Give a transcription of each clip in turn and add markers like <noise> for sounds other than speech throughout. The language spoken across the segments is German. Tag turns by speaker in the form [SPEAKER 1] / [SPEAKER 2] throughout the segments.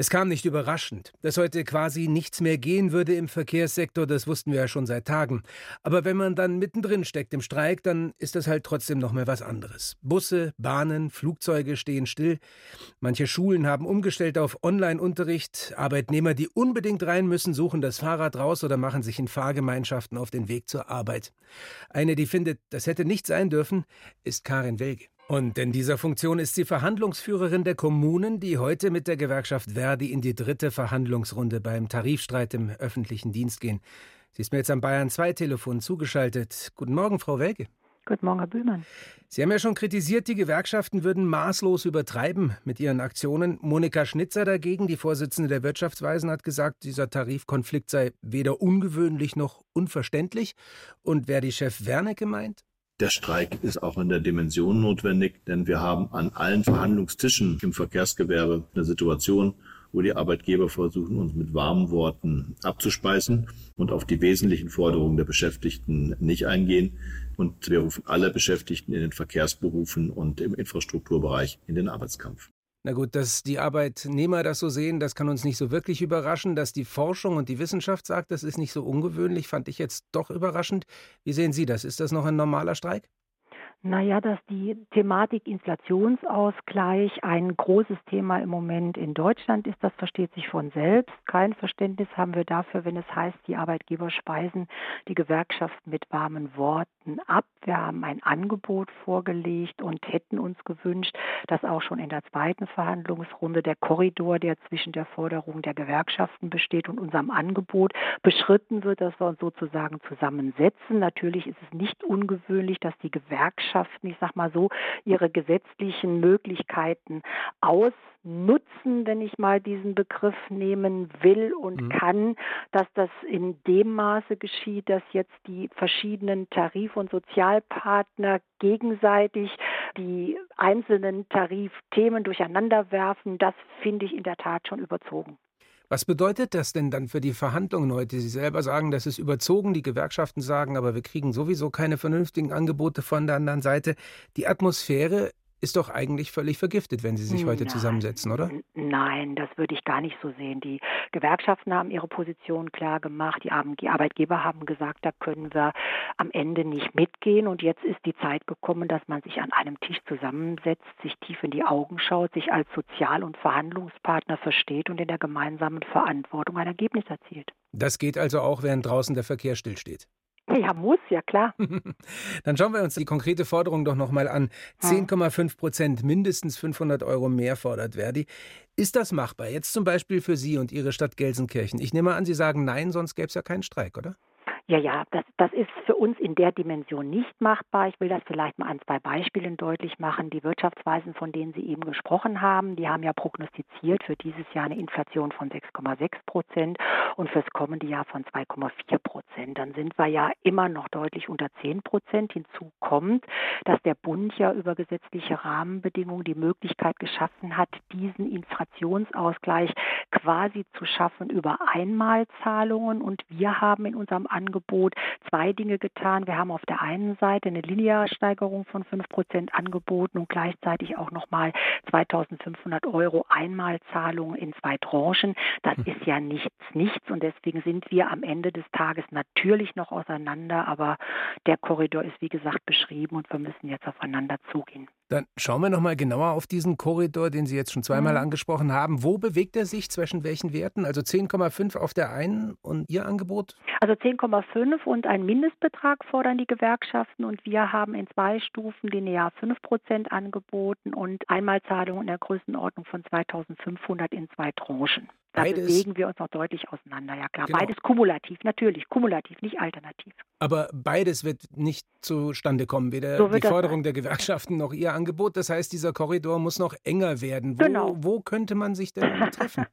[SPEAKER 1] Es kam nicht überraschend. Dass heute quasi nichts mehr gehen würde im Verkehrssektor, das wussten wir ja schon seit Tagen. Aber wenn man dann mittendrin steckt im Streik, dann ist das halt trotzdem noch mal was anderes. Busse, Bahnen, Flugzeuge stehen still. Manche Schulen haben umgestellt auf Online-Unterricht. Arbeitnehmer, die unbedingt rein müssen, suchen das Fahrrad raus oder machen sich in Fahrgemeinschaften auf den Weg zur Arbeit. Eine, die findet, das hätte nicht sein dürfen, ist Karin Welge. Und in dieser Funktion ist sie Verhandlungsführerin der Kommunen, die heute mit der Gewerkschaft Verdi in die dritte Verhandlungsrunde beim Tarifstreit im öffentlichen Dienst gehen. Sie ist mir jetzt am Bayern 2 Telefon zugeschaltet. Guten Morgen, Frau Welke.
[SPEAKER 2] Guten Morgen, Herr Bühlmann.
[SPEAKER 1] Sie haben ja schon kritisiert, die Gewerkschaften würden maßlos übertreiben mit ihren Aktionen. Monika Schnitzer dagegen, die Vorsitzende der Wirtschaftsweisen, hat gesagt, dieser Tarifkonflikt sei weder ungewöhnlich noch unverständlich. Und wer die Chef Wernicke meint?
[SPEAKER 3] Der Streik ist auch in der Dimension notwendig, denn wir haben an allen Verhandlungstischen im Verkehrsgewerbe eine Situation, wo die Arbeitgeber versuchen, uns mit warmen Worten abzuspeisen und auf die wesentlichen Forderungen der Beschäftigten nicht eingehen. Und wir rufen alle Beschäftigten in den Verkehrsberufen und im Infrastrukturbereich in den Arbeitskampf.
[SPEAKER 1] Na gut, dass die Arbeitnehmer das so sehen, das kann uns nicht so wirklich überraschen. Dass die Forschung und die Wissenschaft sagt, das ist nicht so ungewöhnlich, fand ich jetzt doch überraschend. Wie sehen Sie das? Ist das noch ein normaler Streik?
[SPEAKER 2] Naja, dass die Thematik Inflationsausgleich ein großes Thema im Moment in Deutschland ist, das versteht sich von selbst. Kein Verständnis haben wir dafür, wenn es heißt, die Arbeitgeber speisen die Gewerkschaft mit warmen Worten ab. Wir haben ein Angebot vorgelegt und hätten uns gewünscht, dass auch schon in der zweiten Verhandlungsrunde der Korridor, der zwischen der Forderung der Gewerkschaften besteht und unserem Angebot beschritten wird, dass wir uns sozusagen zusammensetzen. Natürlich ist es nicht ungewöhnlich, dass die Gewerkschaften Gewerkschaften, ich sag mal so, ihre gesetzlichen Möglichkeiten ausnutzen, wenn ich mal diesen Begriff nehmen will und mhm. kann, dass das in dem Maße geschieht, dass jetzt die verschiedenen Tarif- und Sozialpartner gegenseitig die einzelnen Tarifthemen durcheinander werfen, das finde ich in der Tat schon überzogen.
[SPEAKER 1] Was bedeutet das denn dann für die Verhandlungen heute? Sie selber sagen, das ist überzogen. Die Gewerkschaften sagen, aber wir kriegen sowieso keine vernünftigen Angebote von der anderen Seite. Die Atmosphäre ist doch eigentlich völlig vergiftet, wenn Sie sich heute Nein. zusammensetzen, oder?
[SPEAKER 2] Nein, das würde ich gar nicht so sehen. Die Gewerkschaften haben ihre Position klar gemacht. Die Arbeitgeber haben gesagt, da können wir am Ende nicht mitgehen. Und jetzt ist die Zeit gekommen, dass man sich an einem Tisch zusammensetzt, sich tief in die Augen schaut, sich als Sozial- und Verhandlungspartner versteht und in der gemeinsamen Verantwortung ein Ergebnis erzielt.
[SPEAKER 1] Das geht also auch, während draußen der Verkehr stillsteht.
[SPEAKER 2] Ja, muss, ja klar. <laughs>
[SPEAKER 1] Dann schauen wir uns die konkrete Forderung doch nochmal an. 10,5 Prozent, mindestens 500 Euro mehr fordert Verdi. Ist das machbar? Jetzt zum Beispiel für Sie und Ihre Stadt Gelsenkirchen. Ich nehme an, Sie sagen nein, sonst gäbe es ja keinen Streik, oder?
[SPEAKER 2] Ja, ja, das, das ist für uns in der Dimension nicht machbar. Ich will das vielleicht mal an zwei Beispielen deutlich machen. Die Wirtschaftsweisen, von denen Sie eben gesprochen haben, die haben ja prognostiziert für dieses Jahr eine Inflation von 6,6 Prozent und fürs kommende Jahr von 2,4 Prozent. Dann sind wir ja immer noch deutlich unter 10 Prozent. Hinzu kommt, dass der Bund ja über gesetzliche Rahmenbedingungen die Möglichkeit geschaffen hat, diesen Inflationsausgleich quasi zu schaffen über Einmalzahlungen. Und wir haben in unserem Angebot Angebot zwei Dinge getan. Wir haben auf der einen Seite eine Linearsteigerung von 5 Prozent angeboten und gleichzeitig auch nochmal 2500 Euro Einmalzahlungen in zwei Tranchen. Das mhm. ist ja nichts, nichts und deswegen sind wir am Ende des Tages natürlich noch auseinander, aber der Korridor ist wie gesagt beschrieben und wir müssen jetzt aufeinander zugehen.
[SPEAKER 1] Dann schauen wir noch mal genauer auf diesen Korridor, den Sie jetzt schon zweimal mhm. angesprochen haben. Wo bewegt er sich zwischen welchen Werten? Also 10,5 auf der einen und Ihr Angebot?
[SPEAKER 2] Also 10,5 und ein Mindestbetrag fordern die Gewerkschaften und wir haben in zwei Stufen linear 5 Prozent angeboten und Einmalzahlungen in der Größenordnung von 2.500 in zwei Tranchen. Da beides, bewegen wir uns noch deutlich auseinander, ja klar. Genau. Beides kumulativ, natürlich, kumulativ, nicht alternativ.
[SPEAKER 1] Aber beides wird nicht zustande kommen, weder so die Forderung sein. der Gewerkschaften noch Ihr Angebot. Das heißt, dieser Korridor muss noch enger werden. Wo, genau. wo könnte man sich denn <laughs> treffen?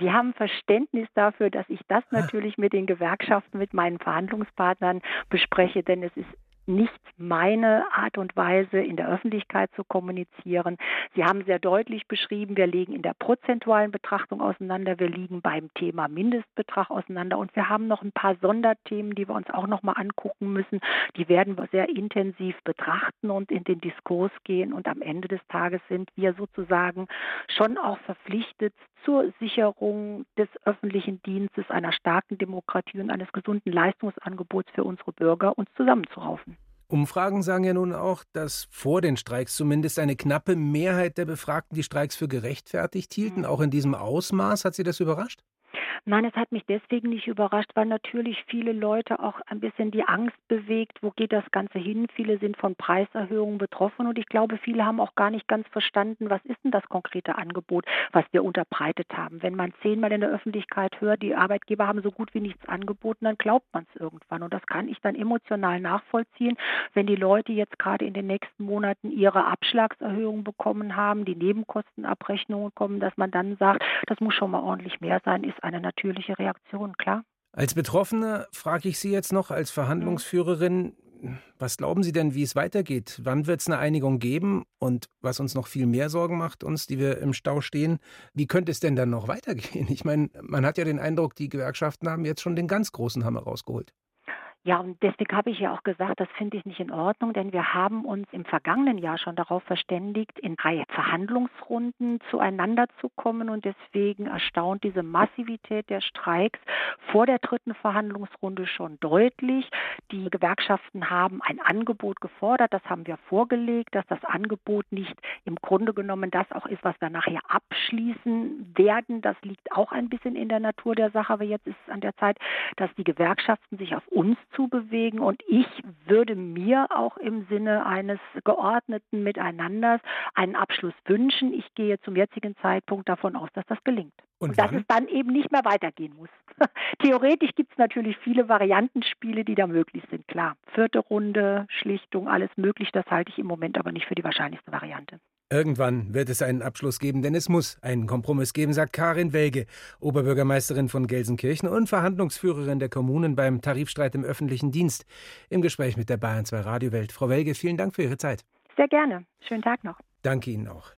[SPEAKER 2] Sie haben Verständnis dafür, dass ich das natürlich mit den Gewerkschaften, mit meinen Verhandlungspartnern bespreche, denn es ist nicht meine Art und Weise, in der Öffentlichkeit zu kommunizieren. Sie haben sehr deutlich beschrieben, wir legen in der prozentualen Betrachtung auseinander, wir liegen beim Thema Mindestbetrag auseinander und wir haben noch ein paar Sonderthemen, die wir uns auch noch mal angucken müssen. Die werden wir sehr intensiv betrachten und in den Diskurs gehen und am Ende des Tages sind wir sozusagen schon auch verpflichtet zur Sicherung des öffentlichen Dienstes, einer starken Demokratie und eines gesunden Leistungsangebots für unsere Bürger uns zusammenzuraufen.
[SPEAKER 1] Umfragen sagen ja nun auch, dass vor den Streiks zumindest eine knappe Mehrheit der Befragten die Streiks für gerechtfertigt hielten. Mhm. Auch in diesem Ausmaß hat Sie das überrascht?
[SPEAKER 2] Nein, es hat mich deswegen nicht überrascht, weil natürlich viele Leute auch ein bisschen die Angst bewegt, wo geht das Ganze hin? Viele sind von Preiserhöhungen betroffen und ich glaube, viele haben auch gar nicht ganz verstanden, was ist denn das konkrete Angebot, was wir unterbreitet haben. Wenn man zehnmal in der Öffentlichkeit hört, die Arbeitgeber haben so gut wie nichts angeboten, dann glaubt man es irgendwann. Und das kann ich dann emotional nachvollziehen, wenn die Leute jetzt gerade in den nächsten Monaten ihre Abschlagserhöhungen bekommen haben, die Nebenkostenabrechnungen kommen, dass man dann sagt, das muss schon mal ordentlich mehr sein, ist eine natürliche Reaktion, klar.
[SPEAKER 1] Als Betroffene frage ich Sie jetzt noch als Verhandlungsführerin, was glauben Sie denn, wie es weitergeht? Wann wird es eine Einigung geben? Und was uns noch viel mehr Sorgen macht, uns, die wir im Stau stehen, wie könnte es denn dann noch <laughs> weitergehen? Ich meine, man hat ja den Eindruck, die Gewerkschaften haben jetzt schon den ganz großen Hammer rausgeholt.
[SPEAKER 2] Ja, und deswegen habe ich ja auch gesagt, das finde ich nicht in Ordnung, denn wir haben uns im vergangenen Jahr schon darauf verständigt, in drei Verhandlungsrunden zueinander zu kommen und deswegen erstaunt diese Massivität der Streiks vor der dritten Verhandlungsrunde schon deutlich. Die Gewerkschaften haben ein Angebot gefordert, das haben wir vorgelegt, dass das Angebot nicht im Grunde genommen das auch ist, was wir nachher abschließen werden. Das liegt auch ein bisschen in der Natur der Sache, aber jetzt ist es an der Zeit, dass die Gewerkschaften sich auf uns zu bewegen. Und ich würde mir auch im Sinne eines geordneten Miteinanders einen Abschluss wünschen. Ich gehe zum jetzigen Zeitpunkt davon aus, dass das gelingt. Und, und dass es dann eben nicht mehr weitergehen muss. <laughs> Theoretisch gibt es natürlich viele Variantenspiele, die da möglich sind. Klar, vierte Runde, Schlichtung, alles möglich. Das halte ich im Moment aber nicht für die wahrscheinlichste Variante.
[SPEAKER 1] Irgendwann wird es einen Abschluss geben, denn es muss einen Kompromiss geben, sagt Karin Welge, Oberbürgermeisterin von Gelsenkirchen und Verhandlungsführerin der Kommunen beim Tarifstreit im öffentlichen Dienst. Im Gespräch mit der Bayern 2 Radiowelt. Frau Welge, vielen Dank für Ihre Zeit.
[SPEAKER 2] Sehr gerne. Schönen Tag noch.
[SPEAKER 1] Danke Ihnen auch.